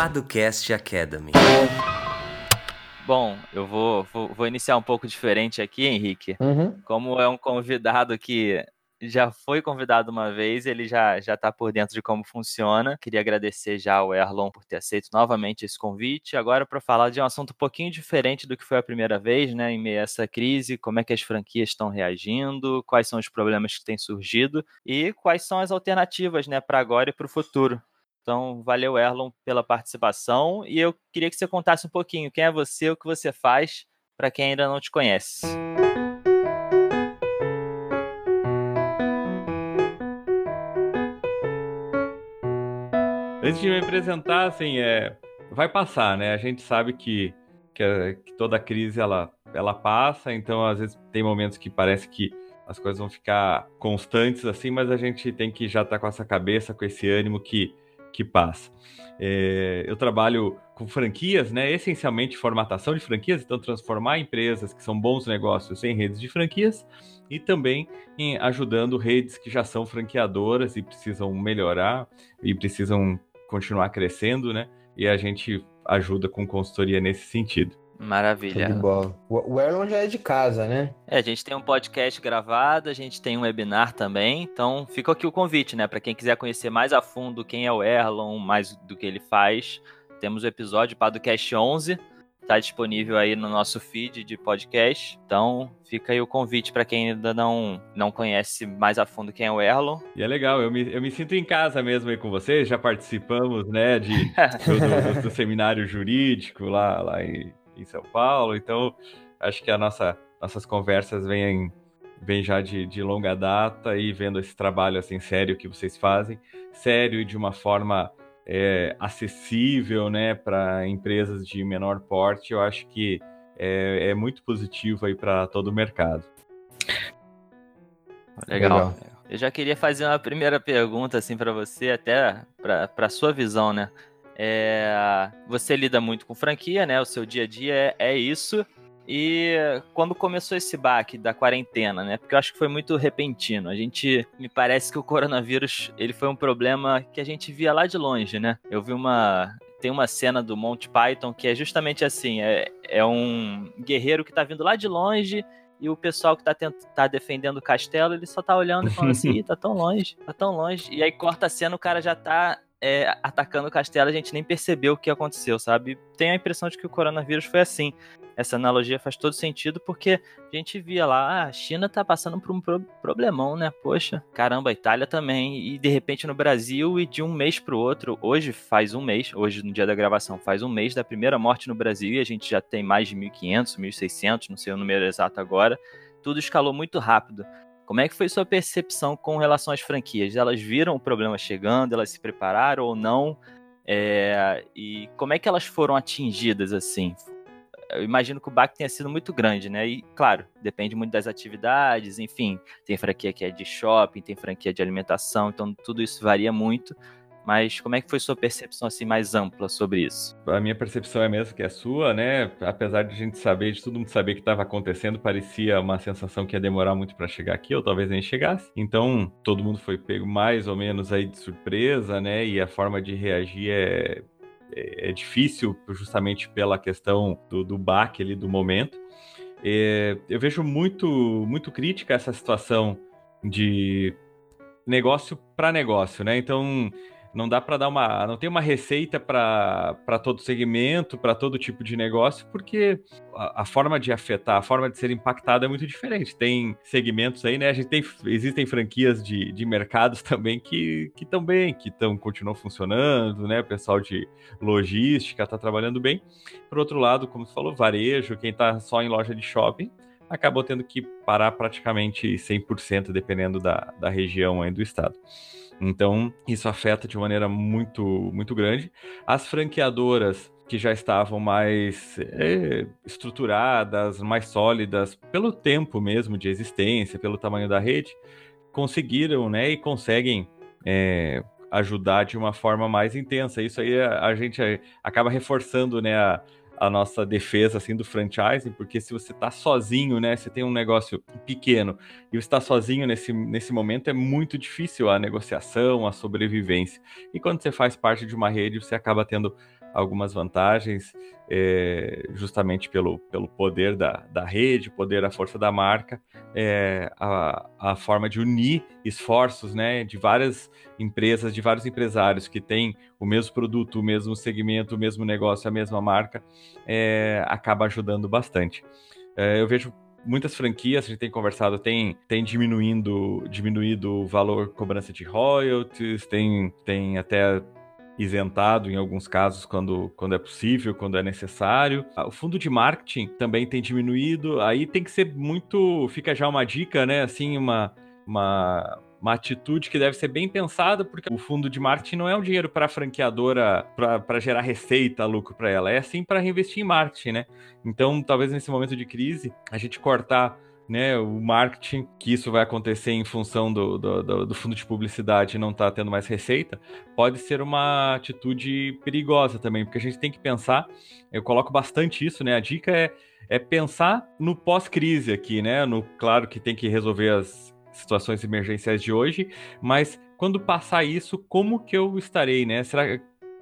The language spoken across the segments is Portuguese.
Paducast Academy. Bom, eu vou, vou, vou, iniciar um pouco diferente aqui, Henrique. Uhum. Como é um convidado que já foi convidado uma vez, ele já já está por dentro de como funciona. Queria agradecer já ao Erlon por ter aceito novamente esse convite. Agora para falar de um assunto um pouquinho diferente do que foi a primeira vez, né, em meio a essa crise, como é que as franquias estão reagindo, quais são os problemas que têm surgido e quais são as alternativas, né, para agora e para o futuro. Então, valeu, Erlon, pela participação. E eu queria que você contasse um pouquinho quem é você, o que você faz, para quem ainda não te conhece. Antes de me apresentar, assim, é, vai passar, né? A gente sabe que, que, que, toda crise ela, ela passa, então às vezes tem momentos que parece que as coisas vão ficar constantes assim, mas a gente tem que já estar tá com essa cabeça, com esse ânimo que, que passa. É, eu trabalho com franquias, né? Essencialmente formatação de franquias, então transformar empresas que são bons negócios em redes de franquias e também em ajudando redes que já são franqueadoras e precisam melhorar e precisam continuar crescendo, né? E a gente ajuda com consultoria nesse sentido. Maravilha. O Erlon já é de casa, né? É, a gente tem um podcast gravado, a gente tem um webinar também, então fica aqui o convite, né? Para quem quiser conhecer mais a fundo quem é o Erlon, mais do que ele faz, temos o episódio Padocast 11, Está disponível aí no nosso feed de podcast. Então, fica aí o convite para quem ainda não, não conhece mais a fundo quem é o Erlon. E é legal, eu me, eu me sinto em casa mesmo aí com vocês. Já participamos, né, de, do, do, do, seminário jurídico lá, lá em, em São Paulo. Então, acho que a nossa, nossas conversas vêm vem já de, de, longa data e vendo esse trabalho assim sério que vocês fazem, sério e de uma forma é, acessível né, para empresas de menor porte, eu acho que é, é muito positivo aí para todo o mercado. Legal. Legal. Eu já queria fazer uma primeira pergunta assim para você, até para sua visão, né? É, você lida muito com franquia, né? O seu dia a dia é, é isso. E quando começou esse baque da quarentena, né? Porque eu acho que foi muito repentino. A gente, me parece que o coronavírus, ele foi um problema que a gente via lá de longe, né? Eu vi uma, tem uma cena do Monty Python que é justamente assim, é, é um guerreiro que tá vindo lá de longe e o pessoal que tá, tá defendendo o castelo, ele só tá olhando e falando assim, tá tão longe, tá tão longe. E aí corta a cena, o cara já tá é, atacando o castelo, a gente nem percebeu o que aconteceu, sabe? Tenho a impressão de que o coronavírus foi assim essa analogia faz todo sentido porque a gente via lá, ah, a China tá passando por um pro problemão, né? Poxa, caramba, a Itália também. E de repente no Brasil e de um mês pro outro, hoje faz um mês, hoje no dia da gravação, faz um mês da primeira morte no Brasil e a gente já tem mais de 1.500, 1.600, não sei o número exato agora. Tudo escalou muito rápido. Como é que foi sua percepção com relação às franquias? Elas viram o problema chegando, elas se prepararam ou não? É, e como é que elas foram atingidas assim? eu imagino que o baque tenha sido muito grande, né? E, claro, depende muito das atividades, enfim, tem franquia que é de shopping, tem franquia de alimentação, então tudo isso varia muito. Mas como é que foi sua percepção assim mais ampla sobre isso? A minha percepção é mesmo que é sua, né? Apesar de a gente saber, de todo mundo saber que estava acontecendo, parecia uma sensação que ia demorar muito para chegar aqui, ou talvez nem chegasse. Então, todo mundo foi pego mais ou menos aí de surpresa, né? E a forma de reagir é é, é difícil justamente pela questão do, do baque ali do momento. É, eu vejo muito, muito crítica essa situação de negócio para negócio, né? Então, não dá para dar uma. Não tem uma receita para todo segmento, para todo tipo de negócio, porque a, a, forma de afetar, a forma de ser impactado é muito diferente. Tem segmentos aí, né? A gente tem, existem franquias de, de mercados também que estão bem, que estão continuam funcionando, né? O pessoal de logística está trabalhando bem. Por outro lado, como você falou, varejo, quem está só em loja de shopping acabou tendo que parar praticamente 100%, dependendo da, da região aí do estado. Então, isso afeta de maneira muito, muito grande. As franqueadoras que já estavam mais é, estruturadas, mais sólidas, pelo tempo mesmo de existência, pelo tamanho da rede, conseguiram né, e conseguem é, ajudar de uma forma mais intensa. Isso aí a, a gente acaba reforçando né, a, a nossa defesa assim do franchising, porque se você está sozinho, né, você tem um negócio pequeno e você está sozinho nesse, nesse momento é muito difícil a negociação, a sobrevivência. E quando você faz parte de uma rede, você acaba tendo algumas vantagens, é, justamente pelo, pelo poder da, da rede, poder da força da marca, é, a, a forma de unir esforços né, de várias empresas, de vários empresários que têm o mesmo produto, o mesmo segmento, o mesmo negócio, a mesma marca, é, acaba ajudando bastante. Eu vejo muitas franquias, a gente tem conversado, tem, tem diminuindo, diminuído o valor cobrança de royalties, tem, tem até isentado em alguns casos quando, quando é possível, quando é necessário. Ah, o fundo de marketing também tem diminuído. Aí tem que ser muito, fica já uma dica, né? Assim, uma uma uma atitude que deve ser bem pensada, porque o fundo de marketing não é um dinheiro para a franqueadora, para gerar receita, lucro para ela, é sim para reinvestir em marketing, né? Então, talvez nesse momento de crise, a gente cortar né, o marketing, que isso vai acontecer em função do, do, do fundo de publicidade não estar tá tendo mais receita, pode ser uma atitude perigosa também, porque a gente tem que pensar, eu coloco bastante isso, né? A dica é, é pensar no pós-crise aqui, né? No, claro que tem que resolver as situações emergenciais de hoje, mas quando passar isso, como que eu estarei, né? Será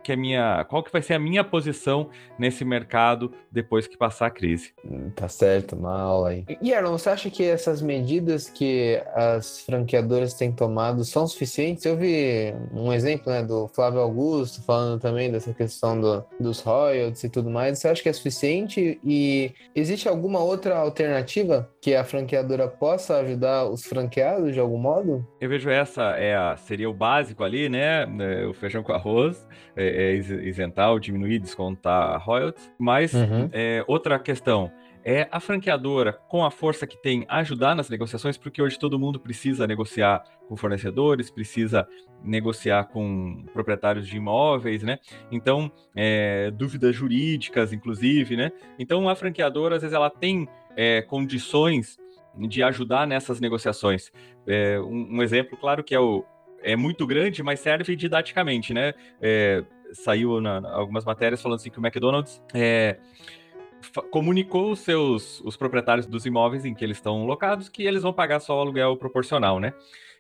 que a minha, qual que vai ser a minha posição nesse mercado depois que passar a crise. Hum, tá certo, uma aula aí. E Aaron, você acha que essas medidas que as franqueadoras têm tomado são suficientes? Eu vi um exemplo né, do Flávio Augusto falando também dessa questão do, dos royalties e tudo mais. Você acha que é suficiente? E existe alguma outra alternativa que a franqueadora possa ajudar os franqueados de algum modo? Eu vejo essa é a, seria o básico ali, né? É, o feijão com arroz. É, é, isentar ou diminuir, descontar royalties. Mas uhum. é, outra questão é a franqueadora, com a força que tem, ajudar nas negociações, porque hoje todo mundo precisa negociar com fornecedores, precisa negociar com proprietários de imóveis, né? Então, é, dúvidas jurídicas, inclusive, né? Então, a franqueadora, às vezes, ela tem é, condições de ajudar nessas negociações. É, um, um, exemplo, claro, que é o é muito grande, mas serve didaticamente, né? É, saiu na, algumas matérias falando assim que o McDonald's é, comunicou os seus os proprietários dos imóveis em que eles estão locados que eles vão pagar só o aluguel proporcional, né?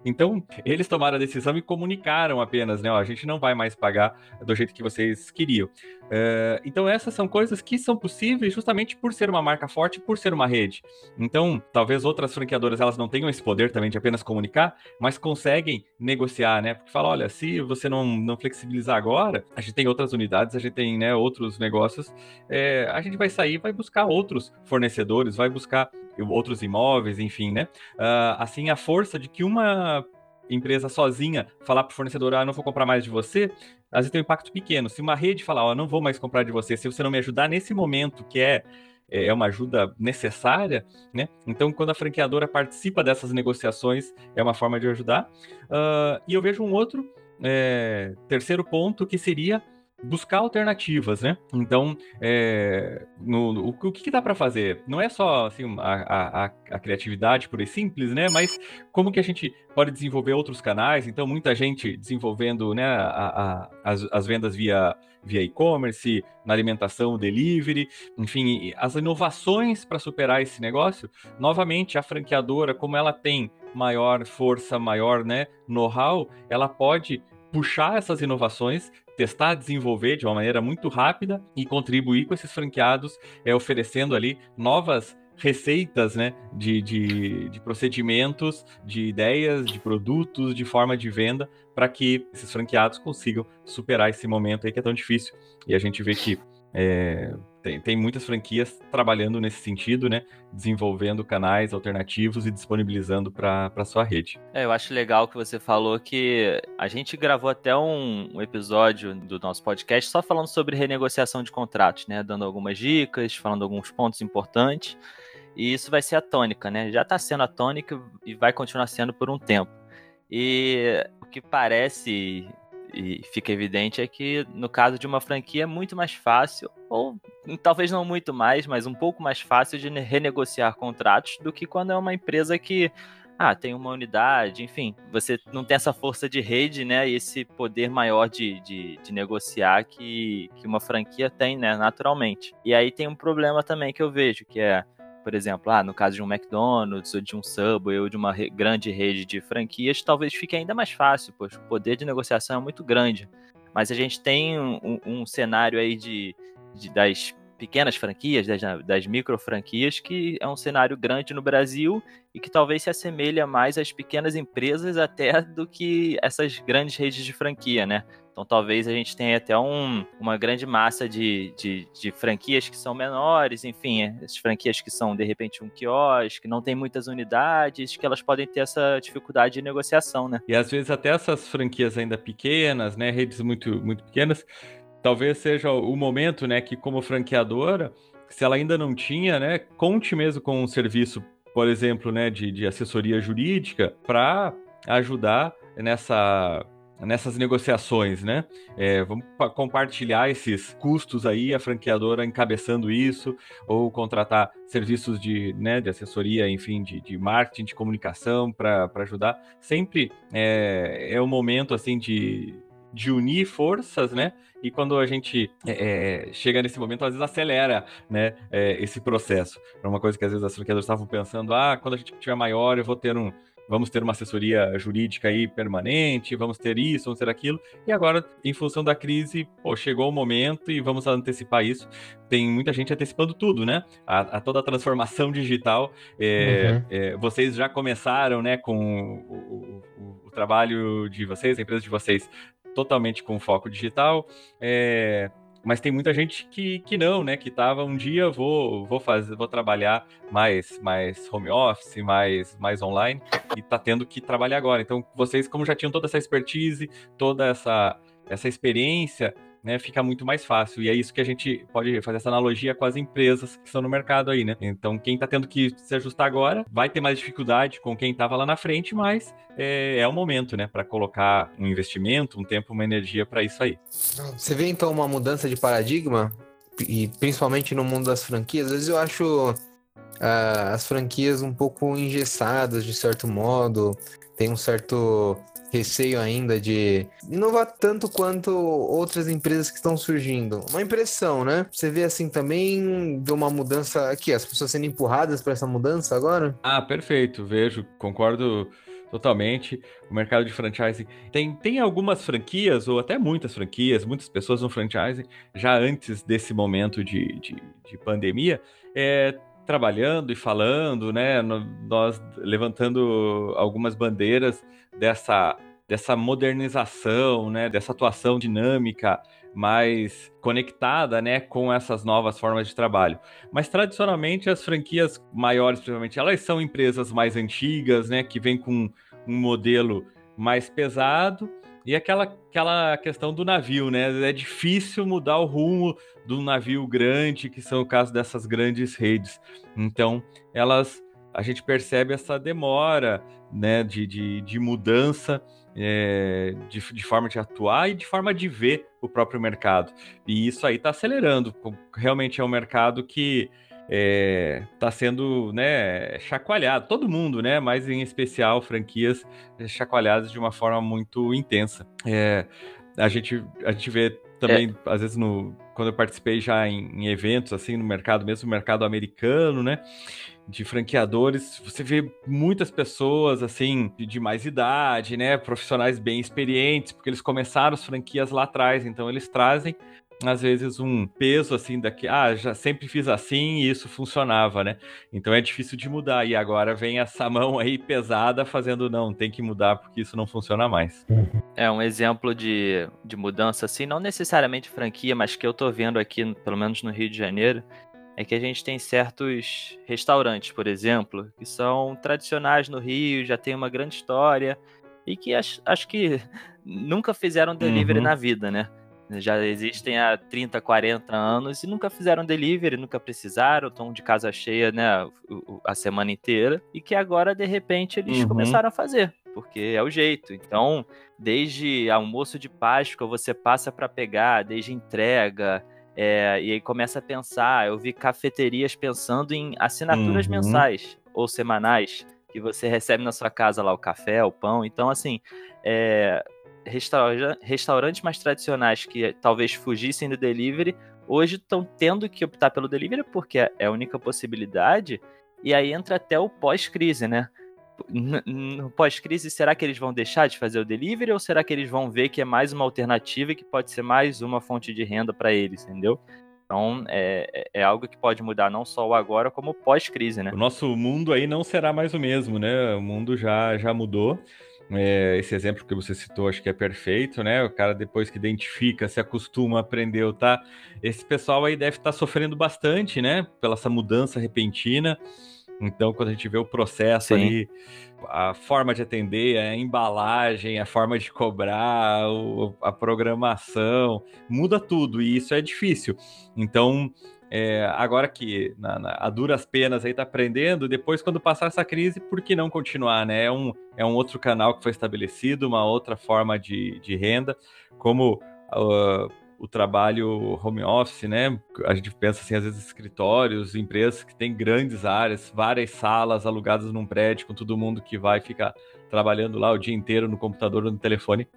Então, eles tomaram a decisão e comunicaram apenas, né? Ó, a gente não vai mais pagar do jeito que vocês queriam. Uh, então, essas são coisas que são possíveis justamente por ser uma marca forte, por ser uma rede. Então, talvez outras franqueadoras elas não tenham esse poder também de apenas comunicar, mas conseguem negociar, né? Porque fala, olha, se você não, não flexibilizar agora, a gente tem outras unidades, a gente tem né, outros negócios, é, a gente vai sair, vai buscar outros fornecedores, vai buscar outros imóveis, enfim, né? Uh, assim, a força de que uma empresa sozinha falar para o fornecedor, ah, não vou comprar mais de você, às vezes tem um impacto pequeno. Se uma rede falar, ó, oh, não vou mais comprar de você, se você não me ajudar nesse momento, que é é uma ajuda necessária, né? Então, quando a franqueadora participa dessas negociações, é uma forma de ajudar. Uh, e eu vejo um outro é, terceiro ponto que seria buscar alternativas, né? Então, é, no, no, o, que, dá para fazer? Não é só assim, a, a, a, criatividade por e simples, né? Mas como que a gente pode desenvolver outros canais? Então, muita gente desenvolvendo né, a, as, as vendas via via e-commerce, na alimentação, delivery, enfim, as inovações para superar esse negócio. Novamente, a franqueadora, como ela tem maior força, maior né, know-how, ela pode puxar essas inovações, testar, desenvolver de uma maneira muito rápida e contribuir com esses franqueados, é, oferecendo ali novas receitas né, de, de, de, procedimentos, de ideias, de produtos, de forma de venda, para que esses franqueados consigam superar esse momento aí que é tão difícil. E a gente vê que é, tem, tem muitas franquias trabalhando nesse sentido, né? Desenvolvendo canais alternativos e disponibilizando para sua rede. É, eu acho legal que você falou que a gente gravou até um, um, episódio do nosso podcast só falando sobre renegociação de contratos, né? Dando algumas dicas, falando alguns pontos importantes. E isso vai ser a tônica, né? Já está sendo a tônica e vai continuar sendo por um tempo. E o que parece e fica evidente é que no caso de uma franquia é muito mais fácil, ou talvez não muito mais, mas um pouco mais fácil de renegociar contratos do que quando é uma empresa que ah, tem uma unidade, enfim, você não tem essa força de rede, né, esse poder maior de, de, de, negociar que, que uma franquia tem, né, naturalmente. E aí tem um problema também que eu vejo, que é por exemplo, ah, no caso de um McDonald's ou de um Subway ou de uma re grande rede de franquias, talvez fique ainda mais fácil, pois o poder de negociação é muito grande. Mas a gente tem um, um cenário aí de, de, das pequenas franquias, das, das micro franquias, que é um cenário grande no Brasil e que talvez se assemelha mais às pequenas empresas até do que essas grandes redes de franquia, né? Então talvez a gente tenha até um, uma grande massa de, de, de, franquias que são menores, enfim, essas franquias que são de repente um quiosque, não tem muitas unidades, que elas podem ter essa dificuldade de negociação, né? E às vezes até essas franquias ainda pequenas, né, redes muito, muito pequenas, talvez seja o momento, né, que como franqueadora, se ela ainda não tinha, né, conte mesmo com um serviço, por exemplo, né, de, de assessoria jurídica para ajudar nessa nessas negociações, né? É, vamos compartilhar esses custos aí, a franqueadora encabeçando isso, ou contratar serviços de, né, de assessoria, enfim, de, de marketing, de comunicação para ajudar. Sempre é, é um momento, assim, de, de unir forças, né? E quando a gente é, chega nesse momento, às vezes acelera, né? É, esse processo. É uma coisa que às vezes as franqueadoras estavam pensando, ah, quando a gente tiver maior, eu vou ter um, vamos ter uma assessoria jurídica aí permanente, vamos ter isso, vamos ter aquilo. E agora, em função da crise, pô, chegou o momento e vamos antecipar isso. Tem muita gente antecipando tudo, né? A, a toda a transformação digital. É, uhum. é, vocês já começaram, né, com o, o, o, trabalho de vocês, a empresa de vocês, totalmente com foco digital. É, mas tem muita gente que, que não, né? Que tava um dia vou vou fazer, vou trabalhar mais mais home office, mais mais online e tá tendo que trabalhar agora. Então, vocês como já tinham toda essa expertise, toda essa essa experiência, né, fica muito mais fácil. E é isso que a gente pode fazer essa analogia com as empresas que estão no mercado aí, né? Então, quem está tendo que se ajustar agora vai ter mais dificuldade com quem estava lá na frente, mas é, é o momento, né, para colocar um investimento, um tempo, uma energia para isso aí. Você vê então uma mudança de paradigma e principalmente no mundo das franquias. Às vezes eu acho uh, as franquias um pouco engessadas de certo modo, tem um certo receio ainda de inovar tanto quanto outras empresas que estão surgindo. Uma impressão, né? Você vê assim também de uma mudança aqui, as pessoas sendo empurradas para essa mudança agora? Ah, perfeito, vejo, concordo totalmente. O mercado de franchising tem, tem algumas franquias, ou até muitas franquias, muitas pessoas no franchising, já antes desse momento de, de, de pandemia, é, trabalhando e falando, né? Nós levantando algumas bandeiras dessa, dessa modernização, né, dessa atuação dinâmica mais conectada, né, com essas novas formas de trabalho. Mas tradicionalmente as franquias maiores, principalmente, elas são empresas mais antigas, né, que vêm com um modelo mais pesado e aquela, aquela questão do navio, né? É difícil mudar o rumo do navio grande, que são o caso dessas grandes redes. Então, elas a gente percebe essa demora né, de, de, de mudança é, de, de, forma de atuar e de forma de ver o próprio mercado. E isso aí está acelerando. Realmente é um mercado que é, tá sendo né, chacoalhado, todo mundo, né, mas em especial franquias chacoalhadas de uma forma muito intensa. É, a, gente, a gente vê também, é. às vezes, no, quando eu participei já em, em eventos, assim, no mercado, mesmo no mercado americano, né, de franqueadores, você vê muitas pessoas assim de mais idade, né, profissionais bem experientes, porque eles começaram as franquias lá atrás, então eles trazem às vezes um peso assim daqui, ah, já sempre fiz assim e isso funcionava, né? Então é difícil de mudar e agora vem essa mão aí pesada fazendo não, tem que mudar porque isso não funciona mais. É um exemplo de, de mudança assim, não necessariamente franquia, mas que eu tô vendo aqui, pelo menos no Rio de Janeiro, é que a gente tem certos restaurantes, por exemplo, que são tradicionais no Rio, já tem uma grande história e que acho, acho que nunca fizeram delivery uhum. na vida, né? Já existem há 30, 40 anos e nunca fizeram delivery, nunca precisaram, estão de casa cheia, né, a semana inteira, e que agora, de repente, eles uhum. começaram a fazer, porque é o jeito. Então, desde almoço de Páscoa, você passa para pegar, desde entrega, é, e aí começa a pensar. Eu vi cafeterias pensando em assinaturas uhum. mensais ou semanais que você recebe na sua casa lá o café, o pão. Então, assim, é, restaura restaurantes mais tradicionais que talvez fugissem do delivery hoje estão tendo que optar pelo delivery porque é a única possibilidade. E aí entra até o pós-crise, né? no pós-crise, será que eles vão deixar de fazer o delivery ou será que eles vão ver que é mais uma alternativa e que pode ser mais uma fonte de renda para eles, entendeu? Então, é, é algo que pode mudar não só o agora, como pós-crise, né? O nosso mundo aí não será mais o mesmo, né? O mundo já, já mudou. É, esse exemplo que você citou, acho que é perfeito, né? O cara, depois que identifica, se acostuma, aprendeu, tá? Esse pessoal aí deve estar tá sofrendo bastante, né? Pela essa mudança repentina. Então, quando a gente vê o processo Sim. ali, a forma de atender, a embalagem, a forma de cobrar, a programação, muda tudo e isso é difícil. Então, é, agora que na, na, a duras penas aí tá aprendendo, depois quando passar essa crise, por que não continuar, né? É um, é um outro canal que foi estabelecido, uma outra forma de, de renda, como uh, o trabalho home office, né? A gente pensa assim, às vezes escritórios, empresas que têm grandes áreas, várias salas alugadas num prédio com todo mundo que vai ficar trabalhando lá o dia inteiro no computador ou no telefone.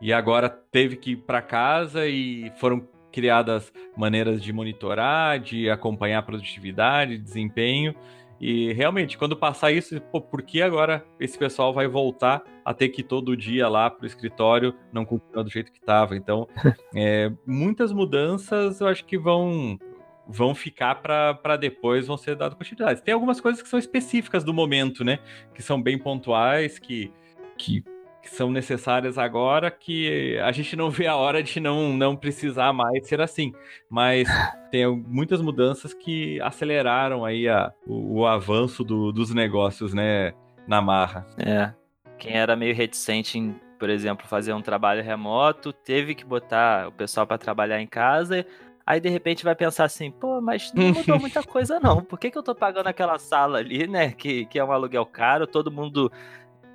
E agora teve que ir para casa e foram criadas maneiras de monitorar, de acompanhar a produtividade, desempenho. E realmente, quando passar isso, pô, por que agora esse pessoal vai voltar a ter que ir todo dia lá para o escritório, não continuar do jeito que estava? Então, é, muitas mudanças eu acho que vão vão ficar para depois, vão ser dadas continuidade. Tem algumas coisas que são específicas do momento, né? Que são bem pontuais, que, que que são necessárias agora que a gente não vê a hora de não, não precisar mais ser assim. Mas tem muitas mudanças que aceleraram aí a, o, o avanço do, dos negócios, né, na marra. É. Quem era meio reticente em, por exemplo, fazer um trabalho remoto, teve que botar o pessoal para trabalhar em casa. Aí de repente vai pensar assim, pô, mas não mudou muita coisa não. Por que, que eu tô pagando aquela sala ali, né? Que, que é um aluguel caro, todo mundo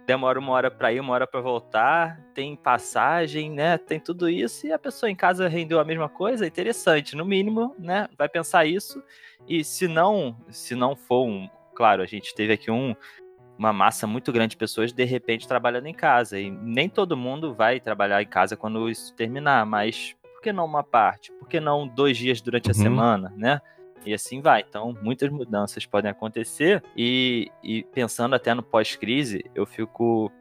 demora uma hora para ir, uma hora para voltar, tem passagem, né? Tem tudo isso e a pessoa em casa rendeu a mesma coisa, interessante, no mínimo, né? Vai pensar isso e se não, se não for um, claro, a gente teve aqui um uma massa muito grande de pessoas de repente trabalhando em casa e nem todo mundo vai trabalhar em casa quando isso terminar, mas por que não uma parte? Por que não dois dias durante uhum. a semana, né? E assim vai. Então, muitas mudanças podem acontecer. E, e pensando até no pós-crise, eu fico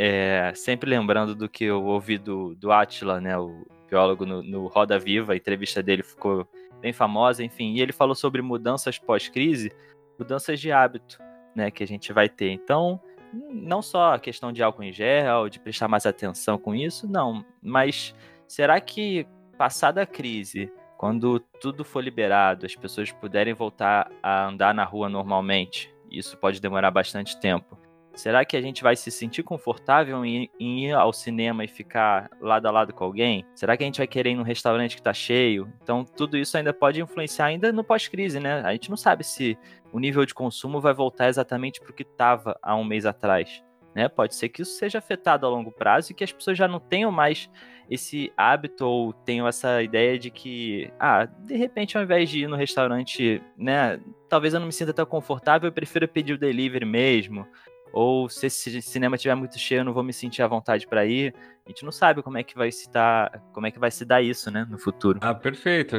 é, sempre lembrando do que eu ouvi do, do Atila, né, o biólogo no, no Roda Viva, a entrevista dele ficou bem famosa, enfim, e ele falou sobre mudanças pós-crise, mudanças de hábito, né, que a gente vai ter. Então, não só a questão de álcool em gel, de prestar mais atenção com isso, não, mas será que passada a crise, quando tudo for liberado, as pessoas puderem voltar a andar na rua normalmente, isso pode demorar bastante tempo. Será que a gente vai se sentir confortável em, ir ao cinema e ficar lado a lado com alguém? Será que a gente vai querer ir num restaurante que está cheio? Então, tudo isso ainda pode influenciar ainda no pós-crise, né? A gente não sabe se o nível de consumo vai voltar exatamente para o que estava há um mês atrás. Né? Pode ser que isso seja afetado a longo prazo e que as pessoas já não tenham mais esse hábito ou tenho essa ideia de que, ah, de repente ao invés de ir no restaurante, né, talvez eu não me sinta tão confortável, eu prefiro pedir o delivery mesmo. Ou se esse cinema estiver muito cheio, eu não vou me sentir à vontade para ir. A gente não sabe como é que vai se dar, como é que vai se dar isso, né, no futuro. Ah, perfeito.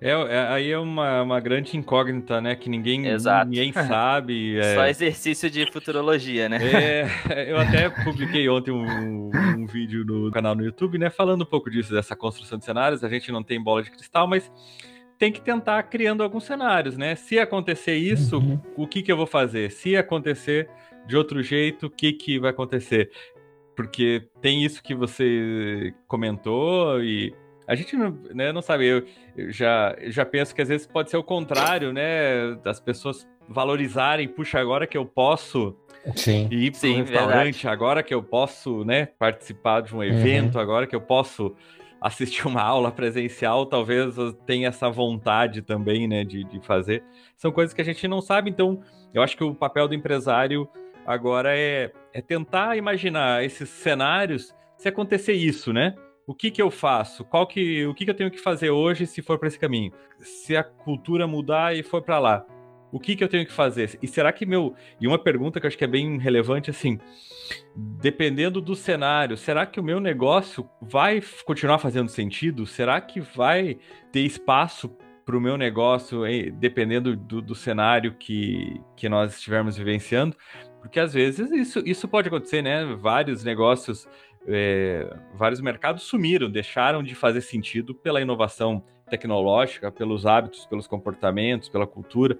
É, é, aí é uma, uma grande incógnita, né? Que ninguém, Exato. ninguém sabe. É... Só exercício de futurologia, né? É, eu até publiquei ontem um, um vídeo no canal no YouTube, né? Falando um pouco disso, dessa construção de cenários. A gente não tem bola de cristal, mas tem que tentar criando alguns cenários, né? Se acontecer isso, uhum. o que, que eu vou fazer? Se acontecer de outro jeito, o que, que vai acontecer? Porque tem isso que você comentou e a gente não, né, não sabe, eu, eu já, já penso que às vezes pode ser o contrário, né? Das pessoas valorizarem, puxa, agora que eu posso Sim. ir para um restaurante, verdade. agora que eu posso né, participar de um evento, uhum. agora que eu posso assistir uma aula presencial, talvez eu tenha essa vontade também né, de, de fazer. São coisas que a gente não sabe, então eu acho que o papel do empresário agora é, é tentar imaginar esses cenários se acontecer isso, né? O que que eu faço? Qual que, o que que eu tenho que fazer hoje se for para esse caminho? Se a cultura mudar e for para lá, o que que eu tenho que fazer? E será que meu e uma pergunta que eu acho que é bem relevante assim, dependendo do cenário, será que o meu negócio vai continuar fazendo sentido? Será que vai ter espaço para o meu negócio, dependendo do, do, cenário que, que nós estivermos vivenciando. Porque às vezes isso, isso pode acontecer, né? Vários negócios, é, vários mercados sumiram, deixaram de fazer sentido pela inovação tecnológica, pelos hábitos, pelos comportamentos, pela cultura,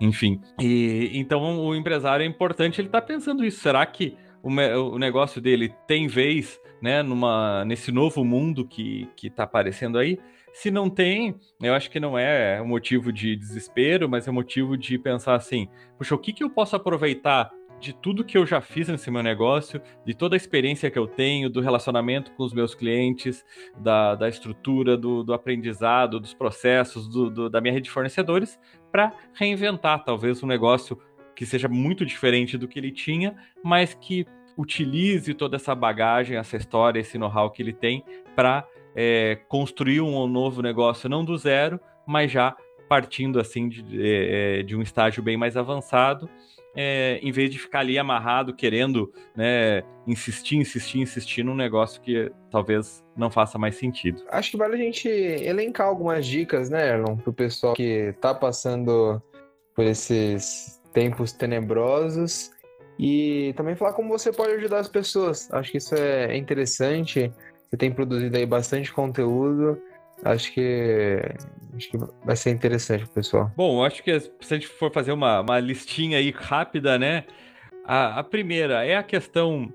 enfim. E então o empresário é importante ele estar tá pensando isso. Será que o, o, negócio dele tem vez, né, numa, nesse novo mundo que está aparecendo aí? Se não tem, eu acho que não é um motivo de desespero, mas é motivo de pensar assim: puxa, o que, que eu posso aproveitar de tudo que eu já fiz nesse meu negócio, de toda a experiência que eu tenho, do relacionamento com os meus clientes, da, da estrutura, do, do aprendizado, dos processos, do, do, da minha rede de fornecedores, para reinventar talvez um negócio que seja muito diferente do que ele tinha, mas que utilize toda essa bagagem, essa história, esse know-how que ele tem para é, construir um novo negócio, não do zero, mas já partindo assim de, é, de um estágio bem mais avançado é, em vez de ficar ali amarrado, querendo né, insistir, insistir, insistir num negócio que talvez não faça mais sentido. Acho que vale a gente elencar algumas dicas, né, Erlon, para o pessoal que está passando por esses tempos tenebrosos e também falar como você pode ajudar as pessoas. Acho que isso é interessante. Você tem produzido aí bastante conteúdo Acho que acho que vai ser interessante pro pessoal. Bom, acho que se a gente for fazer uma, uma listinha aí rápida, né? A, a primeira é a questão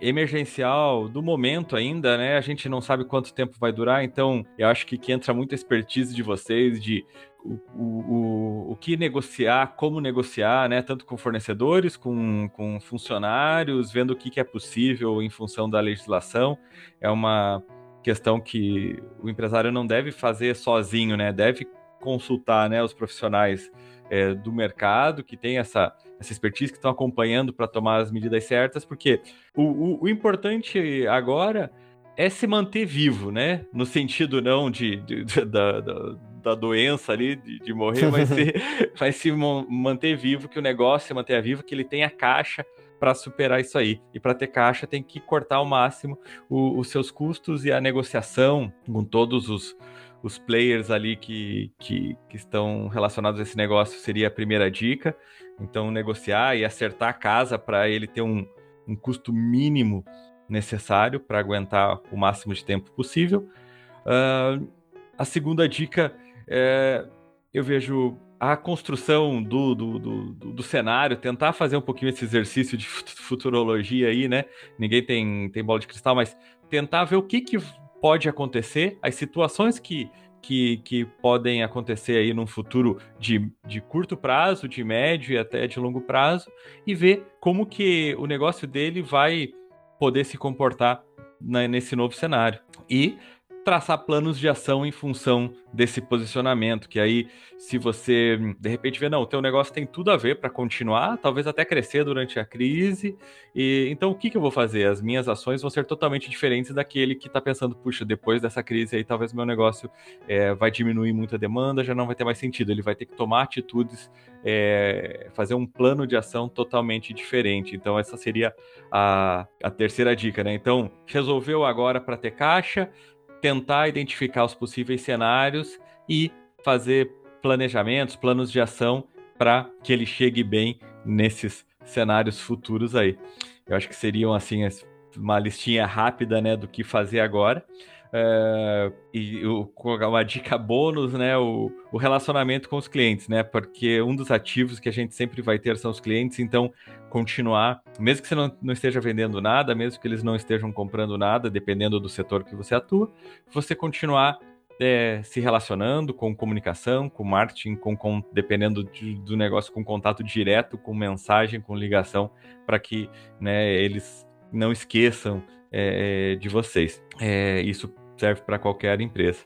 emergencial do momento ainda, né? A gente não sabe quanto tempo vai durar, então eu acho que, que entra muita expertise de vocês de o, o, o que negociar, como negociar, né? Tanto com fornecedores, com, com funcionários, vendo o que, que é possível em função da legislação. É uma questão que o empresário não deve fazer sozinho, né? Deve consultar né, os profissionais é, do mercado que tem essa, essa expertise, que estão acompanhando para tomar as medidas certas, porque o, o, o, importante agora é se manter vivo, né? No sentido não de, de, de da, da, da, doença ali, de, de morrer, mas se, mas se manter vivo, que o negócio se mantenha vivo, que ele tenha caixa para superar isso aí. E para ter caixa tem que cortar ao máximo o, os seus custos e a negociação com todos os, os players ali que, que, que, estão relacionados a esse negócio seria a primeira dica. Então, negociar e acertar a casa para ele ter um, um custo mínimo necessário para aguentar o máximo de tempo possível. Uh, a segunda dica é, eu vejo a construção do, do, do, do, cenário, tentar fazer um pouquinho esse exercício de futurologia aí, né? Ninguém tem, tem bola de cristal, mas tentar ver o que, que pode acontecer, as situações que, que, que podem acontecer aí num futuro de, de curto prazo, de médio e até de longo prazo, e ver como que o negócio dele vai poder se comportar na, nesse novo cenário. E traçar planos de ação em função desse posicionamento, que aí se você de repente vê não, o teu negócio tem tudo a ver para continuar, talvez até crescer durante a crise, e então o que, que eu vou fazer? As minhas ações vão ser totalmente diferentes daquele que está pensando, puxa, depois dessa crise aí talvez meu negócio é, vai diminuir muita demanda, já não vai ter mais sentido, ele vai ter que tomar atitudes, é, fazer um plano de ação totalmente diferente. Então essa seria a, a terceira dica, né? Então resolveu agora para ter caixa, tentar identificar os possíveis cenários e fazer planejamentos, planos de ação para que ele chegue bem nesses cenários futuros aí. Eu acho que seriam assim uma listinha rápida, né, do que fazer agora. Uh, e o, uma dica bônus, né? O, o, relacionamento com os clientes, né? Porque um dos ativos que a gente sempre vai ter são os clientes, então continuar, mesmo que você não, não esteja vendendo nada, mesmo que eles não estejam comprando nada, dependendo do setor que você atua, você continuar é, se relacionando com comunicação, com marketing, com, com dependendo de, do negócio, com contato direto, com mensagem, com ligação, para que né, eles não esqueçam é, de vocês. É, isso serve para qualquer empresa.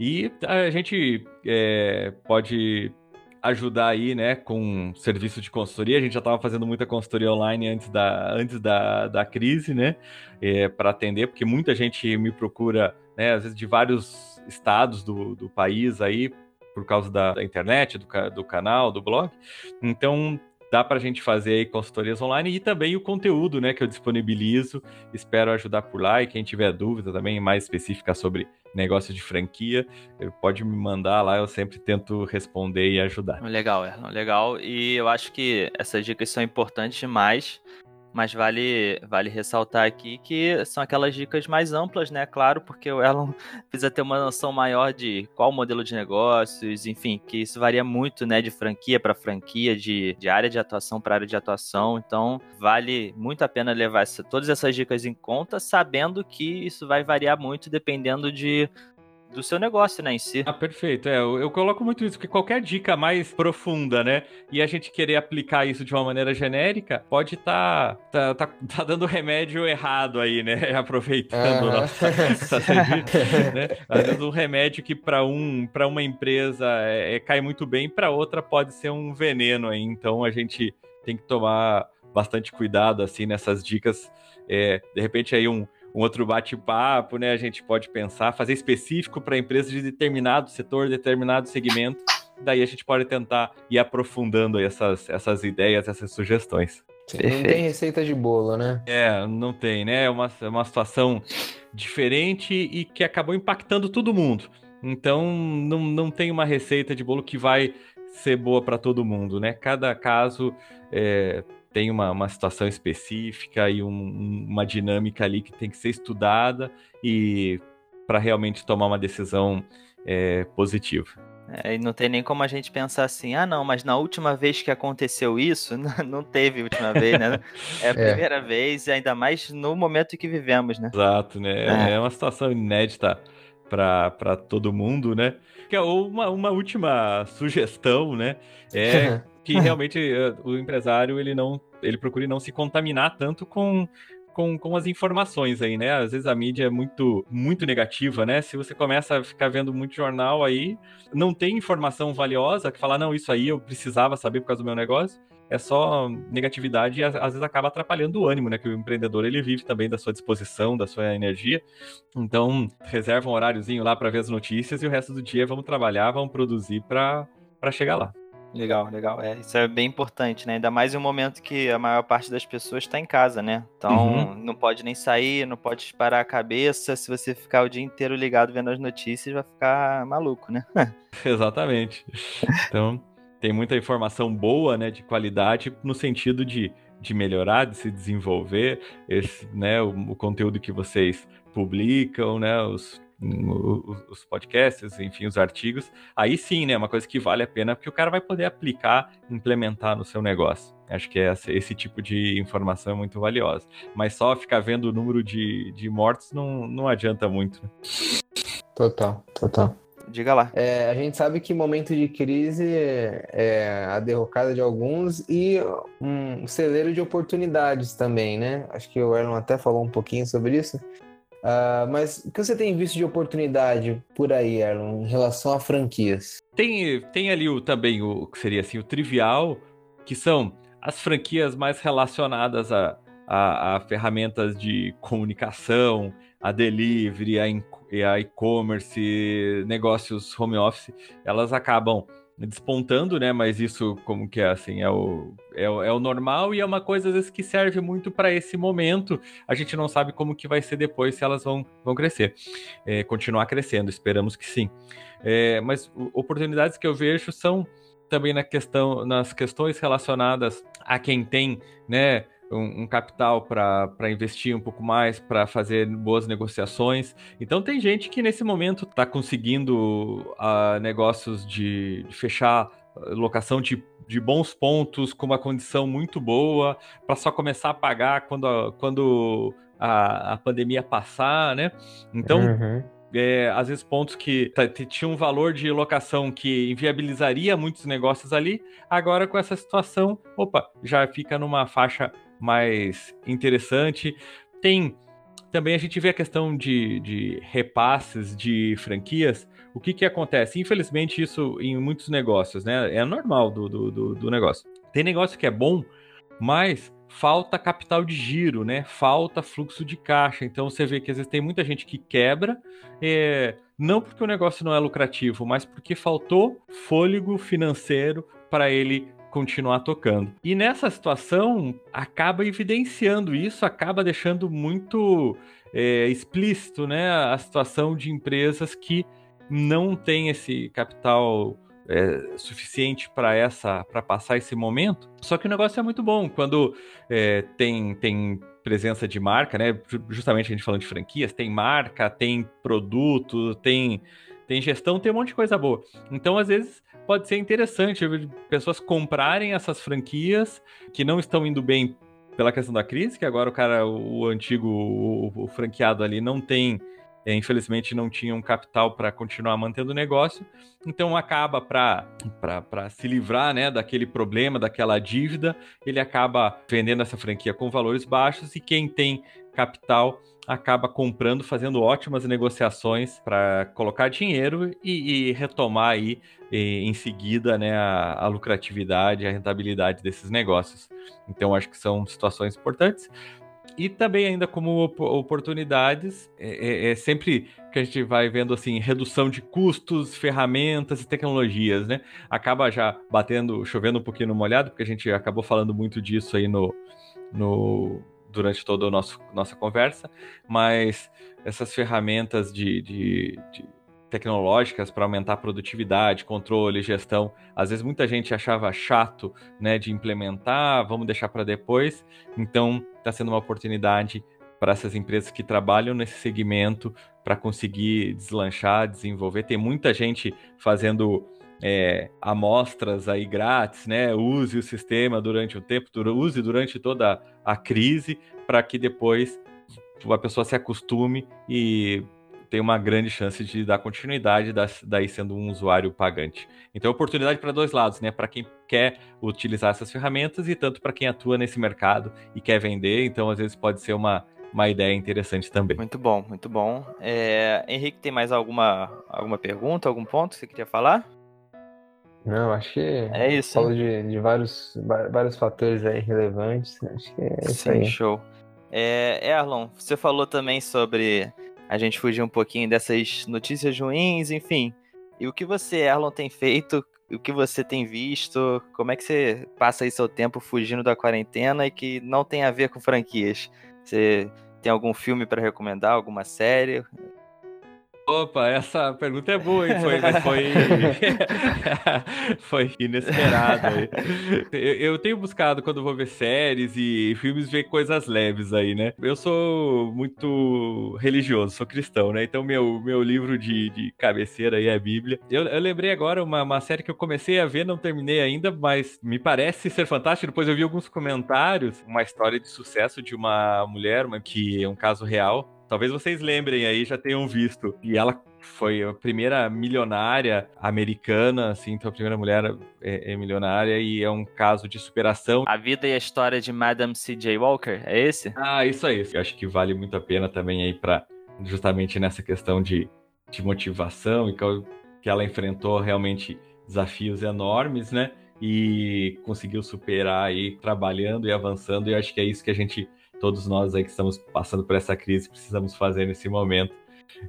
E a gente é, pode ajudar aí, né, com serviço de consultoria. A gente já estava fazendo muita consultoria online antes da, antes da, da crise, né, é, para atender, porque muita gente me procura, né, às vezes de vários estados do, do país aí, por causa da, da internet, do, do canal, do blog. Então, dá para a gente fazer aí consultorias online e também o conteúdo, né, que eu disponibilizo. Espero ajudar por lá e quem tiver dúvida também mais específica sobre negócio de franquia, pode me mandar lá, eu sempre tento responder e ajudar. Legal, Erlon, legal. E eu acho que essas dicas são importantes demais mas vale, vale ressaltar aqui que são aquelas dicas mais amplas, né? Claro, porque o Elon precisa ter uma noção maior de qual modelo de negócios, enfim, que isso varia muito, né? De franquia para franquia, de, de área de atuação para área de atuação. Então, vale muito a pena levar essa, todas essas dicas em conta, sabendo que isso vai variar muito dependendo de do seu negócio, né, em si. Ah, perfeito. É, eu, eu, coloco muito isso, porque qualquer dica mais profunda, né, e a gente querer aplicar isso de uma maneira genérica, pode estar tá, tá, tá, tá, dando remédio errado aí, né, aproveitando uhum. nossa, né? Às vezes um remédio que para um, para uma empresa é, é, cai muito bem, para outra pode ser um veneno aí, então a gente tem que tomar bastante cuidado, assim, nessas dicas. É, de repente aí um um outro bate-papo, né? A gente pode pensar, fazer específico para empresas de determinado setor, determinado segmento. Daí a gente pode tentar ir aprofundando essas, essas ideias, essas sugestões. Não tem receita de bolo, né? É, não tem, né? É uma, é uma situação diferente e que acabou impactando todo mundo. Então, não, não tem uma receita de bolo que vai ser boa para todo mundo, né? Cada caso é, tem uma, uma situação específica e um, uma dinâmica ali que tem que ser estudada e para realmente tomar uma decisão é, positiva. É, e não tem nem como a gente pensar assim, ah não, mas na última vez que aconteceu isso, não teve última vez, né? É a é. primeira vez, e ainda mais no momento em que vivemos, né? Exato, né? É, é uma situação inédita para todo mundo, né? Que é uma, uma última sugestão, né? É que realmente uh, o empresário ele não ele procure não se contaminar tanto com com, com as informações aí, né? Às vezes a mídia é muito, muito negativa, né? Se você começa a ficar vendo muito jornal aí, não tem informação valiosa que falar, não, isso aí eu precisava saber por causa do meu negócio. É só negatividade e às vezes acaba atrapalhando o ânimo, né? Que o empreendedor ele vive também da sua disposição, da sua energia. Então, reserva um horáriozinho lá para ver as notícias e o resto do dia vamos trabalhar, vamos produzir para chegar lá. Legal, legal. É, isso é bem importante, né? Ainda mais em um momento que a maior parte das pessoas está em casa, né? Então uhum. não pode nem sair, não pode disparar a cabeça. Se você ficar o dia inteiro ligado vendo as notícias, vai ficar maluco, né? Exatamente. Então, tem muita informação boa, né? De qualidade, no sentido de, de melhorar, de se desenvolver. Esse, né, o, o conteúdo que vocês publicam, né? Os os podcasts, enfim, os artigos, aí sim, né, é uma coisa que vale a pena, porque o cara vai poder aplicar, implementar no seu negócio. Acho que esse, esse tipo de informação é muito valiosa. Mas só ficar vendo o número de, de mortes não, não adianta muito. Né? Total, total. Diga lá. É, a gente sabe que momento de crise é a derrocada de alguns e um celeiro de oportunidades também, né? Acho que o Erlon até falou um pouquinho sobre isso. Uh, mas o que você tem visto de oportunidade por aí, Erlon, em relação a franquias? Tem, tem ali o, também o que seria assim, o trivial, que são as franquias mais relacionadas a, a, a ferramentas de comunicação, a delivery, a e-commerce, negócios home office, elas acabam despontando, né? Mas isso, como que é assim, é o, é o, é o normal e é uma coisa às vezes que serve muito para esse momento. A gente não sabe como que vai ser depois se elas vão, vão crescer, é, continuar crescendo. Esperamos que sim. É, mas oportunidades que eu vejo são também na questão, nas questões relacionadas a quem tem, né? Um, um capital para investir um pouco mais, para fazer boas negociações. Então tem gente que nesse momento está conseguindo uh, negócios de, de fechar uh, locação de, de bons pontos com uma condição muito boa para só começar a pagar quando a, quando a, a pandemia passar, né? Então uhum. É, às vezes pontos que tinham um valor de locação que inviabilizaria muitos negócios ali, agora com essa situação, opa, já fica numa faixa mais interessante. Tem também a gente vê a questão de, de repasses de franquias. O que, que acontece? Infelizmente, isso em muitos negócios, né? É normal do, do, do negócio. Tem negócio que é bom, mas falta capital de giro, né? Falta fluxo de caixa. Então você vê que às vezes tem muita gente que quebra, é, não porque o negócio não é lucrativo, mas porque faltou fôlego financeiro para ele continuar tocando. E nessa situação, acaba evidenciando isso, acaba deixando muito é, explícito né, a situação de empresas que não têm esse capital é, suficiente para essa para passar esse momento. Só que o negócio é muito bom quando é, tem tem presença de marca, né? Justamente a gente falando de franquias, tem marca, tem produto, tem tem gestão, tem um monte de coisa boa. Então, às vezes, pode ser interessante pessoas comprarem essas franquias que não estão indo bem pela questão da crise, que agora o cara, o antigo, o, o franqueado ali não tem é, infelizmente não tinha um capital para continuar mantendo o negócio, então acaba para se livrar né, daquele problema, daquela dívida, ele acaba vendendo essa franquia com valores baixos e quem tem capital acaba comprando, fazendo ótimas negociações para colocar dinheiro e, e retomar aí e, em seguida né, a, a lucratividade, a rentabilidade desses negócios. Então acho que são situações importantes. E também ainda como oportunidades, é, é, é, sempre que a gente vai vendo assim, redução de custos, ferramentas e tecnologias, né? Acaba já batendo, chovendo um pouquinho no molhado, porque a gente acabou falando muito disso aí no, no durante toda a nossa conversa, mas essas ferramentas de, de, de tecnológicas para aumentar a produtividade, controle, gestão. Às vezes muita gente achava chato, né, de implementar, vamos deixar para depois. Então, está sendo uma oportunidade para essas empresas que trabalham nesse segmento para conseguir deslanchar, desenvolver. Tem muita gente fazendo é, amostras aí grátis, né? Use o sistema durante o tempo, use durante toda a crise para que depois a pessoa se acostume e tem uma grande chance de dar continuidade, daí sendo um usuário pagante. Então, oportunidade para dois lados, né? Para quem quer utilizar essas ferramentas e tanto para quem atua nesse mercado e quer vender. Então, às vezes pode ser uma, uma ideia interessante também. Muito bom, muito bom. É... Henrique, tem mais alguma, alguma pergunta, algum ponto que você queria falar? Não, acho que é isso. Falou de, de vários, vários fatores aí relevantes. Acho que é isso Sim, aí. Show. É, Erlon, você falou também sobre a gente fugir um pouquinho dessas notícias ruins, enfim. E o que você, Erlon, tem feito? O que você tem visto? Como é que você passa aí seu tempo fugindo da quarentena e que não tem a ver com franquias? Você tem algum filme para recomendar? Alguma série? Opa, essa pergunta é boa, hein? Foi, mas foi, foi inesperado. Eu, eu, tenho buscado, quando vou ver séries e filmes, ver coisas leves aí, né? Eu sou muito religioso, sou cristão, né? Então, meu, meu livro de, de cabeceira aí é a Bíblia. Eu, eu lembrei agora uma, uma série que eu comecei a ver, não terminei ainda, mas me parece ser fantástico. Depois eu vi alguns comentários, uma história de sucesso de uma mulher, uma, que é um caso real, Talvez vocês lembrem aí, já tenham visto. E ela foi a primeira milionária americana, assim, então a primeira mulher é, é, milionária e é um caso de superação. A vida e a história de Madame C.J. Walker, é esse? Ah, isso aí. Eu acho que vale muito a pena também aí para justamente nessa questão de, de motivação e que ela enfrentou realmente desafios enormes, né? E conseguiu superar aí trabalhando e avançando e acho que é isso que a gente todos nós aí que estamos passando por essa crise precisamos fazer nesse momento.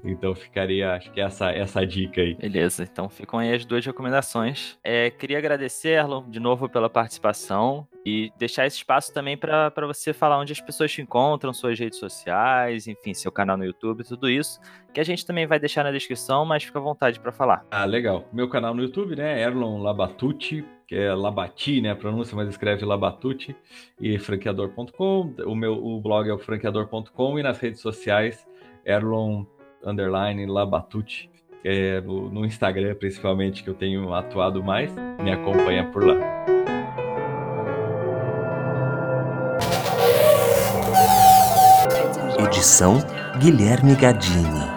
Então ficaria, acho que essa essa dica aí. Beleza, então ficam aí as duas recomendações. É, queria agradecer, Erlon, de novo pela participação e deixar esse espaço também para você falar onde as pessoas te encontram, suas redes sociais, enfim, seu canal no YouTube, tudo isso, que a gente também vai deixar na descrição, mas fica à vontade para falar. Ah, legal. Meu canal no YouTube, né, Erlon Labatucci, que é Labati, né, a pronúncia, mas escreve Labatucci, e franqueador.com. O meu o blog é o franqueador.com e nas redes sociais, Erlon underline Labatucci, é no Instagram principalmente que eu tenho atuado mais, me acompanha por lá. Edição Guilherme Gadini.